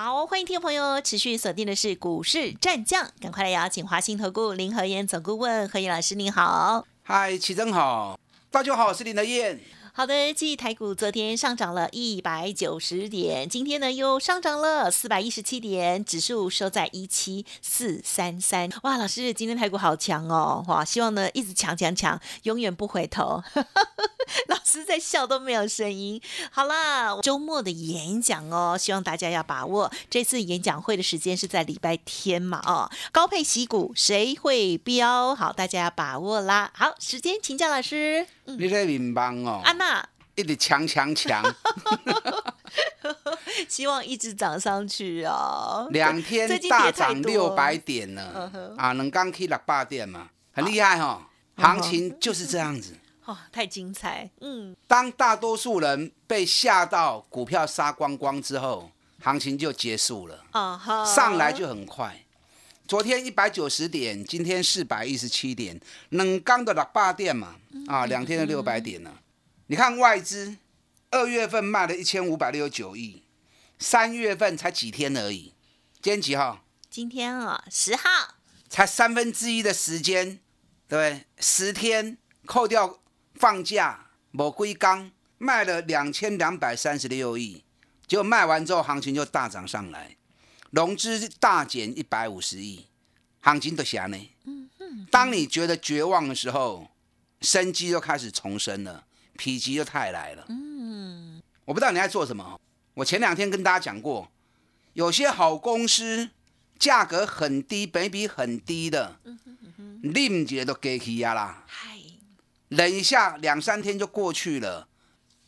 好，欢迎听众朋友持续锁定的是股市战将，赶快来邀请华信投顾林和燕总顾问何燕老师，您好。嗨，齐真好，大家好，我是林和燕。好的，继台股昨天上涨了一百九十点，今天呢又上涨了四百一十七点，指数收在一七四三三。哇，老师，今天台股好强哦！哇，希望呢一直强强强，永远不回头。老师在笑都没有声音。好啦，周末的演讲哦，希望大家要把握。这次演讲会的时间是在礼拜天嘛？哦，高配息股谁会标？好，大家要把握啦。好，时间请教老师。你在面帮哦？安娜。一直强强强，希望一直涨上去哦。两天大涨六百点呢，啊，能刚去六百点嘛，很厉害哈。行情就是这样子，哦，太精彩。嗯，当大多数人被吓到股票杀光光之后，行情就结束了。啊哈，上来就很快。昨天一百九十点，今天四百一十七点，冷刚的六八点嘛，啊，两天的六百点呢。你看外资二月份卖了一千五百六十九亿，三月份才几天而已。今天几号？今天啊，十号。才三分之一的时间，对不对？十天扣掉放假，某归刚卖了两千两百三十六亿，结果卖完之后行情就大涨上来，融资大减一百五十亿，行情都下呢。当你觉得绝望的时候，生机又开始重生了。否极就泰来了。嗯，我不知道你在做什么。我前两天跟大家讲过，有些好公司价格很低，本比很低的，另节都给起呀啦。嗨，忍一下，两三天就过去了。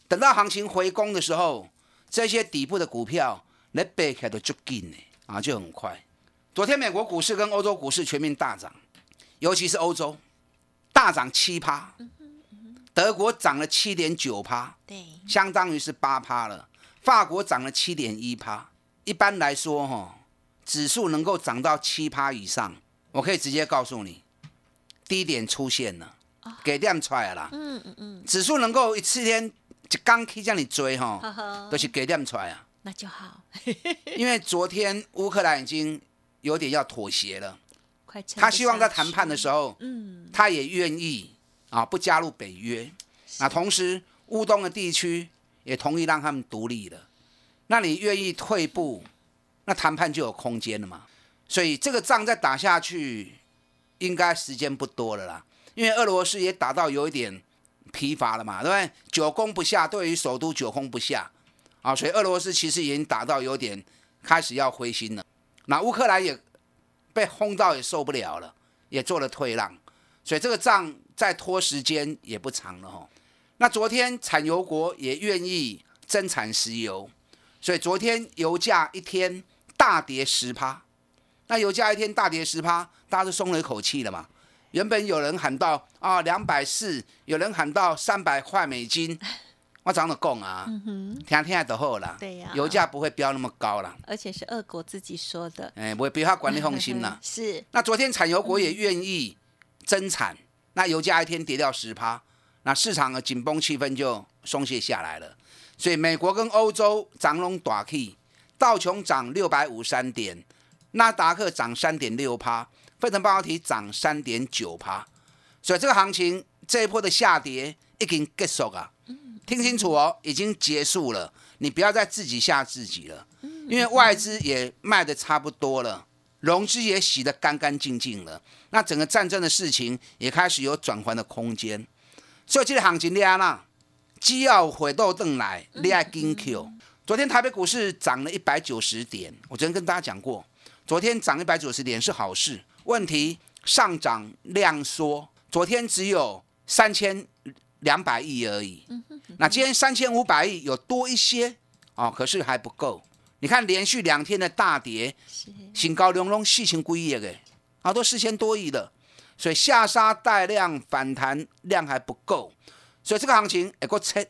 等到行情回攻的时候，这些底部的股票，你背起来都就紧呢，啊，就很快。昨天美国股市跟欧洲股市全面大涨，尤其是欧洲大涨七趴。德国涨了七点九趴，对，相当于是八趴了。法国涨了七点一趴。一般来说，哈，指数能够涨到七趴以上，我可以直接告诉你，低点出现了，给点出来了。嗯嗯嗯，指数能够一次天一刚可以叫你追，哈，都是给点出来啊。那就好，因为昨天乌克兰已经有点要妥协了，他希望在谈判的时候，嗯，他也愿意。啊，不加入北约，那同时乌东的地区也同意让他们独立了，那你愿意退步，那谈判就有空间了嘛。所以这个仗再打下去，应该时间不多了啦。因为俄罗斯也打到有一点疲乏了嘛，对不对？久攻不下，对于首都久攻不下，啊，所以俄罗斯其实已经打到有点开始要灰心了。那乌克兰也被轰到也受不了了，也做了退让，所以这个仗。再拖时间也不长了哈。那昨天产油国也愿意增产石油，所以昨天油价一天大跌十趴。那油价一天大跌十趴，大家都松了一口气了嘛。原本有人喊到啊两百四，有人喊到三百块美金，我怎么讲啊？天天就好了。对呀，油价不会飙那么高了。而且是俄国自己说的。哎，不会比他管理放心了。是。那昨天产油国也愿意增产。那油价一天跌掉十趴，那市场的紧绷气氛就松懈下来了。所以美国跟欧洲涨龙短 K，道琼涨六百五三点，纳达克涨三点六趴，费城半导体涨三点九趴。所以这个行情这一波的下跌已经结束啊！听清楚哦，已经结束了。你不要再自己吓自己了，因为外资也卖的差不多了。融资也洗得干干净净了，那整个战争的事情也开始有转圜的空间，所以这个行情你安啦，只要回到邓来，你爱金 Q。昨天台北股市涨了一百九十点，我昨天跟大家讲过，昨天涨一百九十点是好事。问题上涨量缩，昨天只有三千两百亿而已，那今天三千五百亿有多一些哦，可是还不够。你看连续两天的大跌，新高隆隆四千几亿的，好多四千多亿的，所以下杀带量反弹量还不够，所以这个行情哎，够切。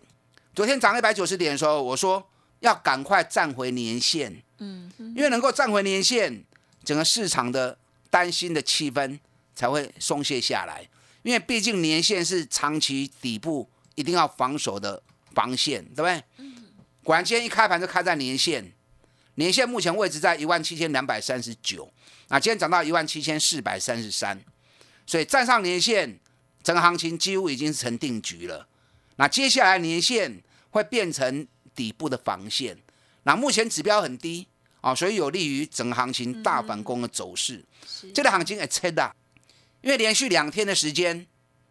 昨天涨一百九十点的时候，我说要赶快站回年线，嗯，因为能够站回年线，整个市场的担心的气氛才会松懈下来。因为毕竟年线是长期底部一定要防守的防线，对不对？果然今天一开盘就开在年线，年线目前位置在一万七千两百三十九，那今天涨到一万七千四百三十三，所以站上年线，整个行情几乎已经成定局了。那接下来年线会变成底部的防线，那目前指标很低啊，所以有利于整个行情大反攻的走势。这个行情也切的。因为连续两天的时间，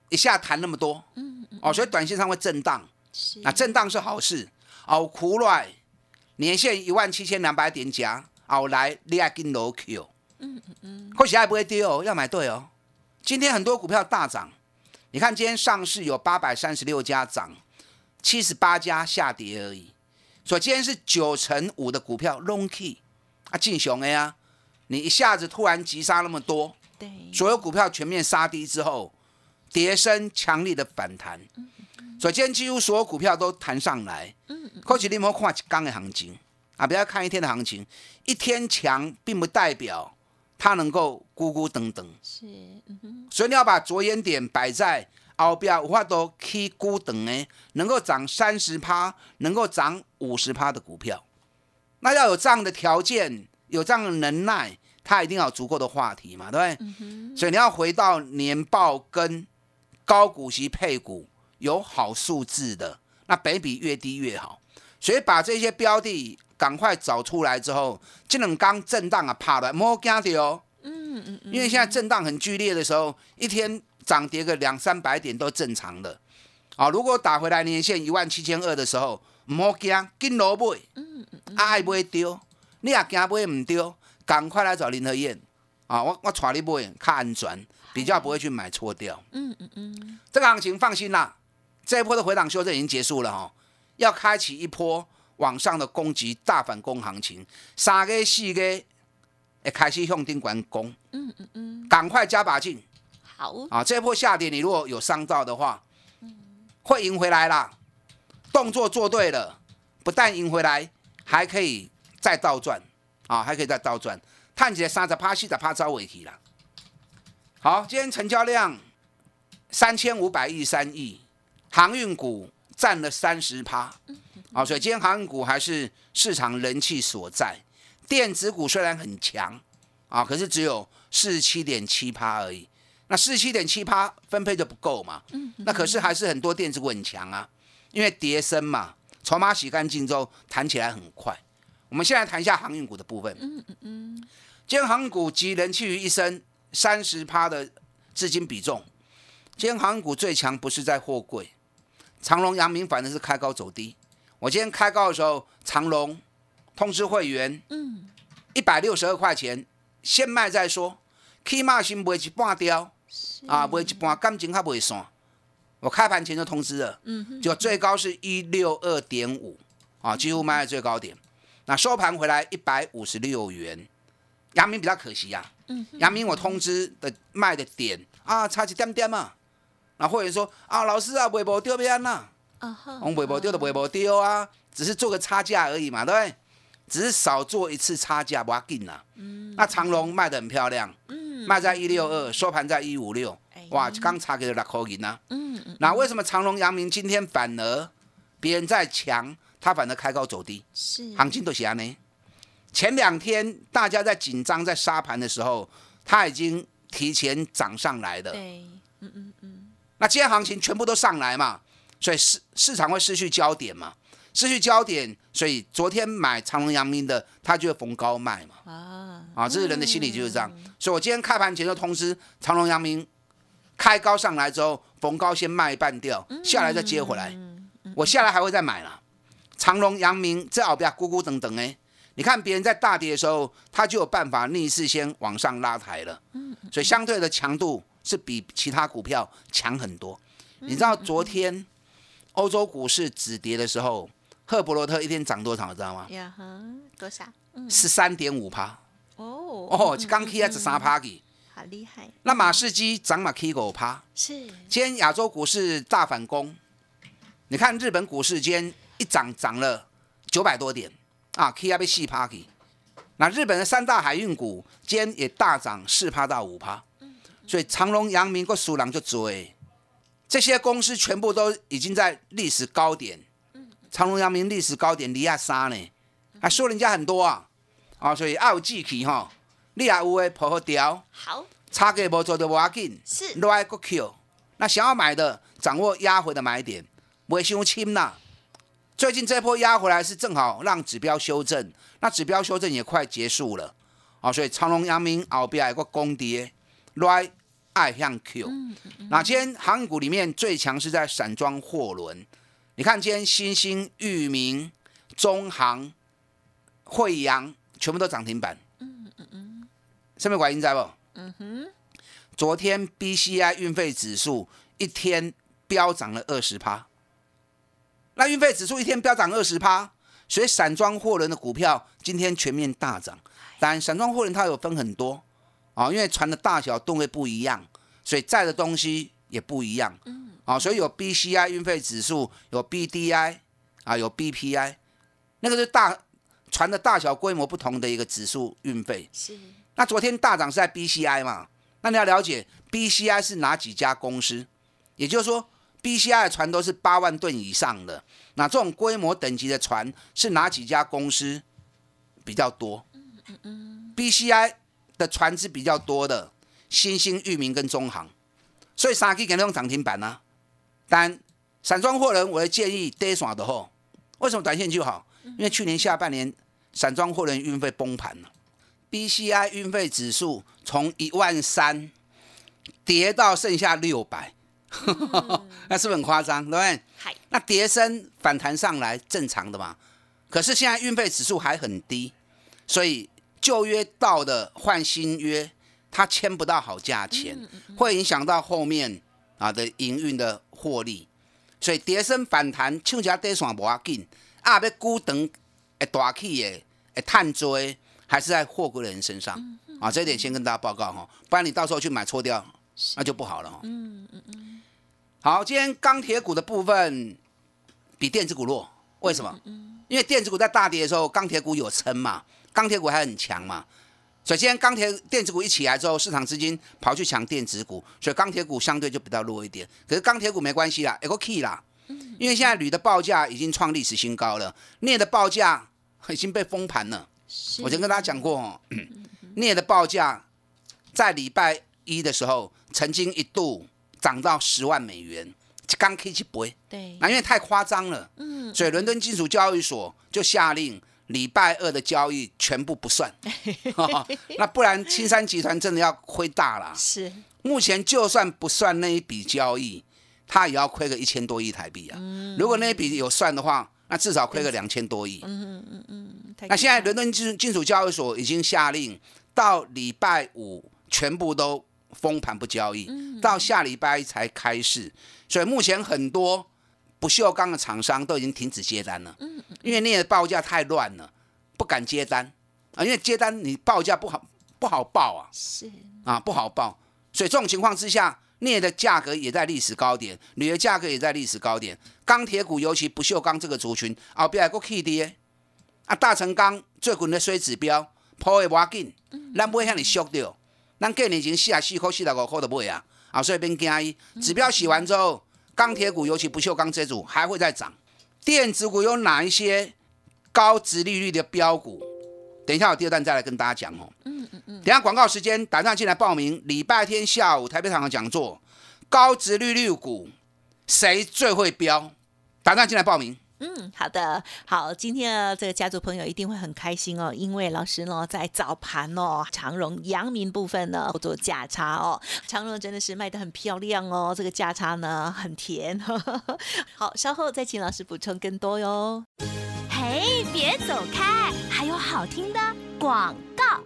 一下弹那么多，嗯嗯，哦，所以短线上会震荡，是，那震荡是好事，哦，苦来，年限一万七千两百点夹，哦来，你要跟楼 Q，嗯嗯嗯，或许还不会跌哦，要买对哦。今天很多股票大涨，你看今天上市有八百三十六家涨，七十八家下跌而已，所以今天是九成五的股票 long key 啊进熊 A 啊，你一下子突然急杀那么多。对所有股票全面杀低之后，跌升强力的反弹，所以今天几乎所有股票都弹上来。嗯嗯。可是你莫看一刚的行情啊，不要看一天的行情，一天强并不代表它能够咕咕等等。是。所以你要把着眼点摆在后边，有法都起咕等诶，能够涨三十趴，能够涨五十趴的股票，那要有这样的条件，有这样的能耐。它一定要有足够的话题嘛，对不对？所以你要回到年报跟高股息配股有好数字的，那北比越低越好。所以把这些标的赶快找出来之后，这种刚震荡啊，怕了莫惊的哦。嗯嗯嗯。因为现在震荡很剧烈的时候，一天涨跌个两三百点都正常的。啊，如果打回来年线一万七千二的时候，唔好惊，紧落买。嗯嗯嗯。爱买丢，你也惊买唔丢。赶快来找林和燕啊！我我带你买，看安全，比较不会去买错掉。嗯嗯嗯，这个行情放心啦，这一波的回档修正已经结束了哈，要开启一波往上的攻击大反攻行情，三个四个会开始向顶管攻。嗯嗯嗯，赶快加把劲。好啊，这波下跌你如果有伤到的话，会赢回来啦。动作做对了，不但赢回来，还可以再倒转。啊，还可以再倒转，看起来三十趴、四十趴招尾提了。好，今天成交量三千五百亿三亿，航运股占了三十趴。啊，所以今天航运股还是市场人气所在。电子股虽然很强，啊，可是只有四十七点七趴而已。那四十七点七趴分配就不够嘛？那可是还是很多电子股很强啊，因为跌升嘛，筹码洗干净之后弹起来很快。我们先来谈一下航运股的部分。嗯嗯嗯，今天航运股集人气于一身，三十趴的资金比重。今天航运股最强不是在货柜，长隆、阳明反正是开高走低。我今天开高的时候，长隆通知会员，嗯，一百六十二块钱，先卖再说，起码先卖一半掉，啊，卖一半感情还袂散。我开盘前就通知了，嗯，就最高是一六二点五，啊，几乎卖在最高点。那收盘回来一百五十六元，阳明比较可惜呀。嗯，阳明我通知的卖的点啊，差一点点嘛。那会员说啊，老师啊，微博丢边呐。啊哈，我微博丢的微博丢啊，只是做个差价而已嘛，对不对？只是少做一次差价，不要紧呐。嗯，那长隆卖的很漂亮，嗯，卖在一六二，收盘在一五六，哇，刚差给了六块银呐。嗯嗯，那为什么长隆、阳明今天反而别人在强？它反而开高走低，是行情都是安呢。前两天大家在紧张在杀盘的时候，它已经提前涨上来的。对，嗯嗯嗯。那今天行情全部都上来嘛，所以市市场会失去焦点嘛，失去焦点，所以昨天买长隆、阳明的，他就会逢高卖嘛。啊啊，这是人的心理就是这样。所以我今天开盘前就通知长隆、阳明开高上来之后，逢高先卖半掉，下来再接回来。我下来还会再买啦。长隆、阳明这后边咕咕等等哎，你看别人在大跌的时候，他就有办法逆势先往上拉抬了。嗯，所以相对的强度是比其他股票强很多。你知道昨天欧洲股市止跌的时候，赫伯罗特一天涨多少？知道吗？呀哈，多少？十三点五趴。哦哦，刚起来十三趴几，好厉害，那马士基涨嘛 K 五趴，是今天亚洲股市大反攻，你看日本股市今天一涨涨了九百多点啊，K 要被细趴 K。那日本的三大海运股今天也大涨四趴到五趴，所以长隆、阳明、个苏朗就追，这些公司全部都已经在历史高点。长隆、阳明历史高点离亚三呢，还说人家很多啊，啊，所以要有志气哈，你也有诶，抱好调，好。差价无做就无要紧，是。来个 Q。那想要买的，掌握压回的买点，不会伤轻啦。最近这波压回来是正好让指标修正，那指标修正也快结束了。啊，所以长隆、阳明后边有个攻跌，来爱向 Q。那今天航股里面最强是在散装货轮，你看今天新兴、域名、中航、惠阳全部都涨停板。嗯嗯嗯，上面管音在不？嗯哼。昨天 BCI 运费指数一天飙涨了二十趴，那运费指数一天飙涨二十趴，所以散装货轮的股票今天全面大涨。当然，散装货轮它有分很多啊，因为船的大小吨位不一样，所以载的东西也不一样。嗯，啊，所以有 BCI 运费指数，有 BDI 啊，有 BPI，那个是大船的大小规模不同的一个指数运费。是那昨天大涨是在 BCI 嘛？那你要了解 BCI 是哪几家公司？也就是说，BCI 的船都是八万吨以上的，那这种规模等级的船是哪几家公司比较多嗯嗯？BCI 的船只比较多的，新兴、裕民跟中航，所以三 K 给那种涨停板呢、但散装货人，我的建议跌耍的后，为什么短线就好？因为去年下半年散装货人运费崩盘了。BCI 运费指数从一万三跌到剩下六百，那是不是很夸张？对不对？嗨那跌升反弹上来正常的嘛。可是现在运费指数还很低，所以旧约到的换新约，它签不到好价钱，会影响到后面啊的营运的获利。所以跌升反弹，唱起来跌线无要紧，啊要估长会大起的，会探多的，还是在货柜的人身上啊。这一点先跟大家报告哈，不然你到时候去买错掉，那就不好了哈。嗯嗯嗯。好，今天钢铁股的部分比电子股弱，为什么？因为电子股在大跌的时候，钢铁股有撑嘛，钢铁股还很强嘛。所以今天钢铁电子股一起来之后，市场资金跑去抢电子股，所以钢铁股相对就比较弱一点。可是钢铁股没关系啦，有个 key 啦，因为现在铝的报价已经创历史新高了，镍的报价已经被封盘了。是。我曾跟大家讲过哦，镍的报价在礼拜一的时候，曾经一度涨到十万美元，刚 K 起不会，对，那因为太夸张了，嗯，所以伦敦金属交易所就下令礼拜二的交易全部不算，那不然青山集团真的要亏大了。是目前就算不算那一笔交易，它也要亏个一千多亿台币啊。如果那一笔有算的话，那至少亏个两千多亿。嗯嗯嗯那现在伦敦金金属交易所已经下令，到礼拜五全部都封盘不交易，到下礼拜一才开市。所以目前很多不锈钢的厂商都已经停止接单了，因为那个报价太乱了，不敢接单啊，因为接单你报价不好不好报啊。是啊，不好报。所以这种情况之下，镍的价格也在历史高点，铝的价格也在历史高点。钢铁股，尤其不锈钢这个族群，后边还个 K 跌。啊，大成钢最近的水指标破的无要紧，咱不会向你缩掉。咱过年前四啊四块、四十五块就买啊，啊，所以别惊伊。指标洗完之后，钢铁股，尤其不锈钢这组还会再涨。电子股有哪一些高值利率的标股？等一下，我第二段再来跟大家讲哦。嗯嗯嗯等一下广告时间，打电话进来报名。礼拜天下午台北场的讲座，高值利率股谁最会标？打电话进来报名。嗯，好的，好，今天呢，这个家族朋友一定会很开心哦，因为老师呢在早盘哦，长荣、阳明部分呢做价差哦，长荣真的是卖的很漂亮哦，这个价差呢很甜，好，稍后再请老师补充更多哟。嘿，别走开，还有好听的广告。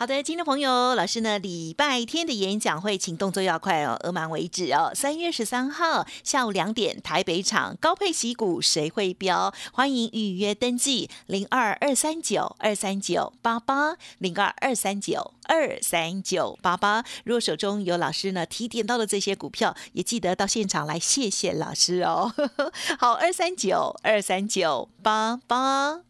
好的，听众朋友，老师呢，礼拜天的演讲会，请动作要快哦，额满为止哦。三月十三号下午两点，台北场高配喜股谁会标？欢迎预约登记，零二二三九二三九八八零二二三九二三九八八。如果手中有老师呢提点到的这些股票，也记得到现场来谢谢老师哦。好，二三九二三九八八。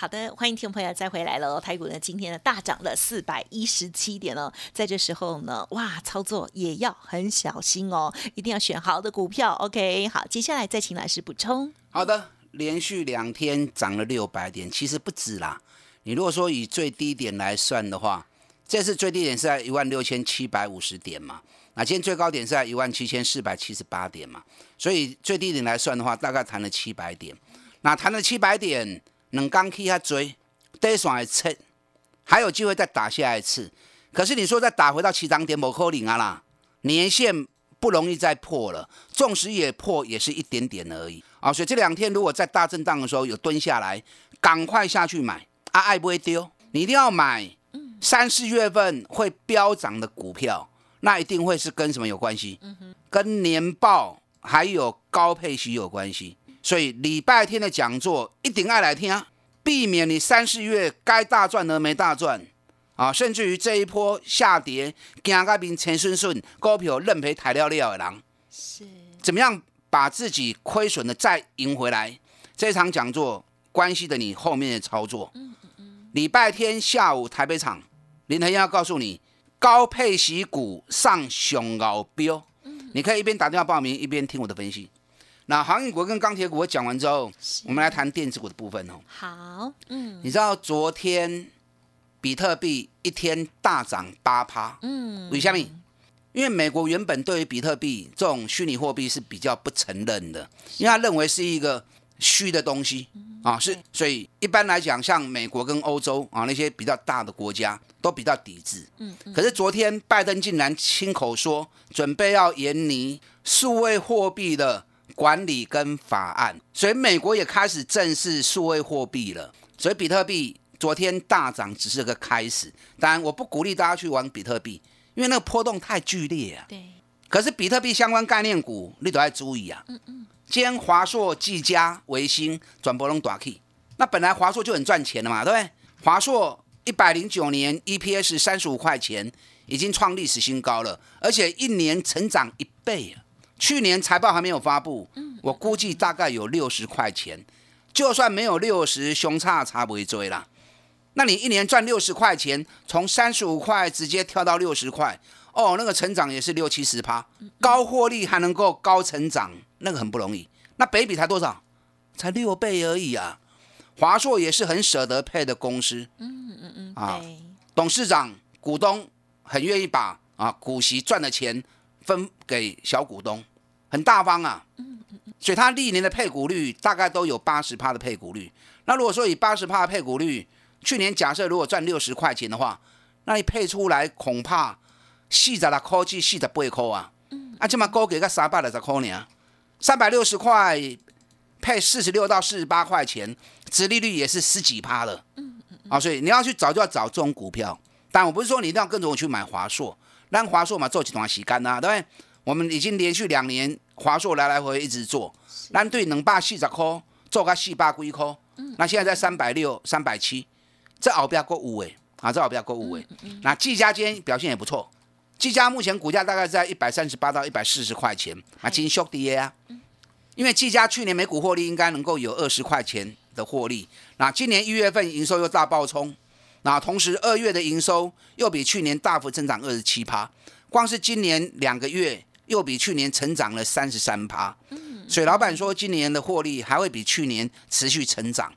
好的，欢迎听众朋友再回来喽。台股呢，今天呢大涨了四百一十七点哦。在这时候呢，哇，操作也要很小心哦，一定要选好的股票。OK，好，接下来再请老师补充。好的，连续两天涨了六百点，其实不止啦。你如果说以最低点来算的话，这次最低点是在一万六千七百五十点嘛，那今天最高点是在一万七千四百七十八点嘛，所以最低点来算的话，大概弹了七百点。那弹了七百点。两刚去下追，第一双还测，还有机会再打下一次。可是你说再打回到起涨点，某扣零啊啦，年线不容易再破了，纵使也破，也是一点点而已啊。所以这两天如果在大震荡的时候有蹲下来，赶快下去买啊，爱不会丢，你一定要买。三四月份会飙涨的股票，那一定会是跟什么有关系？跟年报还有高配息有关系。所以礼拜天的讲座一定爱来听，避免你三四月该大赚的没大赚啊，甚至于这一波下跌，惊个变陈顺顺股票认赔抬料料的人，是怎么样把自己亏损的再赢回来？这场讲座关系的你后面的操作。嗯嗯嗯。礼拜天下午台北场，林腾要告诉你高配息股上熊高标，你可以一边打电话报名，一边听我的分析。那航运股跟钢铁股我讲完之后，我们来谈电子股的部分哦。好，嗯，你知道昨天比特币一天大涨八趴，嗯，为什么？因为美国原本对于比特币这种虚拟货币是比较不承认的，因为他认为是一个虚的东西啊，是，所以一般来讲，像美国跟欧洲啊那些比较大的国家都比较抵制，嗯，可是昨天拜登竟然亲口说，准备要研拟数位货币的。管理跟法案，所以美国也开始正式数位货币了。所以比特币昨天大涨只是个开始。当然，我不鼓励大家去玩比特币，因为那个波动太剧烈啊。对。可是比特币相关概念股，你都要注意啊。嗯嗯。今天华硕、技嘉、维新转波龙短 K，那本来华硕就很赚钱的嘛，对不对？华硕一百零九年 EPS 三十五块钱，已经创历史新高了，而且一年成长一倍啊。去年财报还没有发布，我估计大概有六十块钱。就算没有六十，熊差差不会追啦。那你一年赚六十块钱，从三十五块直接跳到六十块，哦，那个成长也是六七十趴，高获利还能够高成长，那个很不容易。那北比才多少？才六倍而已啊。华硕也是很舍得配的公司，嗯嗯嗯，啊，董事长股东很愿意把啊股息赚的钱分给小股东。很大方啊，所以它历年的配股率大概都有八十趴的配股率。那如果说以八十趴的配股率，去年假设如果赚六十块钱的话，那你配出来恐怕四十六块至四十八块啊。啊，这么高给个三百六十块呢？三百六十块配四十六到四十八块钱，殖利率也是十几趴了。啊，所以你要去找就要找这种股票。但我不是说你一定要跟着我去买华硕，让华硕嘛做几段时间啊，对不对？我们已经连续两年华硕来来回回一直做，单对能把四十块做个四百几块，那现在在三百六、三百七，这后边过五位，啊，这好比较购物位。那技嘉今天表现也不错，技嘉目前股价大概在一百三十八到一百四十块钱，啊，金兄弟啊，因为技嘉去年每股获利应该能够有二十块钱的获利，那今年一月份营收又大爆冲，那同时二月的营收又比去年大幅增长二十七趴，光是今年两个月又比去年成长了三十三趴，所以老板说今年的获利还会比去年持续成长，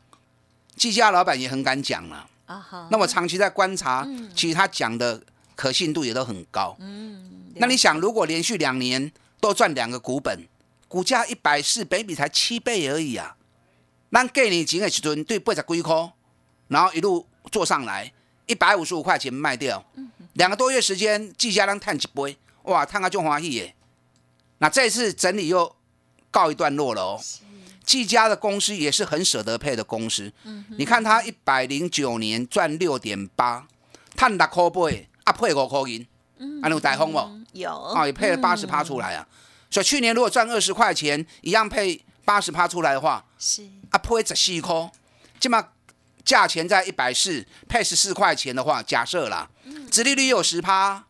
技嘉老板也很敢讲了。啊哈，那我长期在观察，其实他讲的可信度也都很高。嗯，那你想，如果连续两年都赚两个股本，股价一百四，北比才七倍而已啊！那给你钱的时阵对八十几块，然后一路做上来，一百五十五块钱卖掉，两个多月时间，技嘉能探几杯，哇，探个就欢喜耶！那这次整理又告一段落了哦。技嘉的公司也是很舍得配的公司，你看它一百零九年赚六点八，探六块八，啊配五块银，啊有台风不？有。啊，也配了八十趴出来啊。所以去年如果赚二十块钱，一样配八十趴出来的话，是。啊配十四块，起码价钱在一百四，配十四块钱的话，假设啦，殖利率有十趴，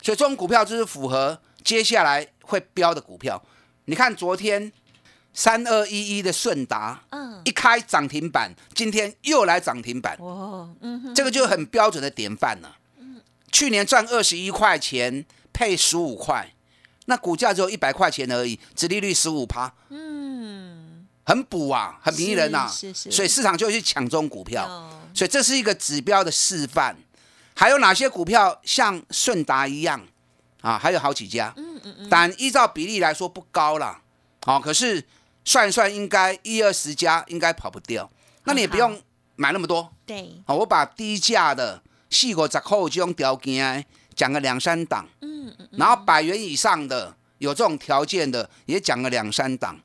所以这种股票就是符合接下来会飙的股票。你看昨天三二一一的顺达，嗯。一开涨停板，今天又来涨停板，哦嗯这个就很标准的典范了。去年赚二十一块钱，配十五块，那股价只有一百块钱而已，殖利率十五趴，嗯。很补啊，很迷人呐、是是是。所以市场就会去抢中股票，哦。所以这是一个指标的示范。还有哪些股票像顺达一样啊？还有好几家，嗯嗯嗯。但依照比例来说不高啦，好、可是算一算应该一二十家应该跑不掉，那你也不用买那么多。对。好，我把低价的四五十块这种条件的讲个两三档，嗯嗯然后百元以上的有这种条件的也讲个两三档，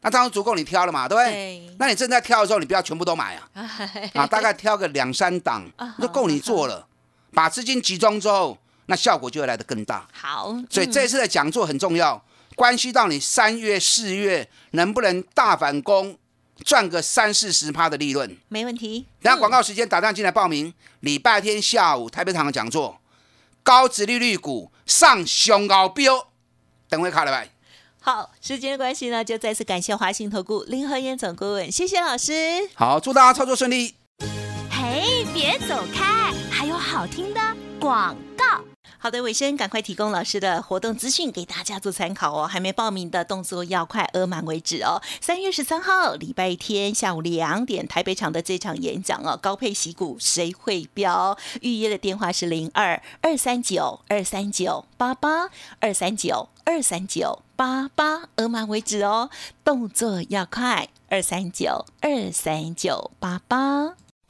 那当然足够你挑了嘛，对不对？对。那你正在挑的时候，你不要全部都买啊，啊，大概挑个两三档 啊就够你做了，把资金集中之后，那效果就会来得更大。好，所以这次的讲座很重要，关系到你三月、四月能不能大反攻，赚个三四十趴的利润。没问题。等下广告时间打电话进来报名，礼拜天下午台北场的讲座，高值利率股上熊高标，等会卡了拜。好，时间的关系呢，就再次感谢华信投顾林和燕总顾问，谢谢老师。好，祝大家操作顺利。嘿，别走开，还有好听的广告。好的，尾声赶快提供老师的活动资讯给大家做参考哦。还没报名的动作要快，额满为止哦。三月十三号礼拜天下午两点，台北场的这场演讲哦，高配息股谁会标？预约的电话是零二二三九二三九八八二三九二三九八八，额满为止哦。动作要快，二三九二三九八八。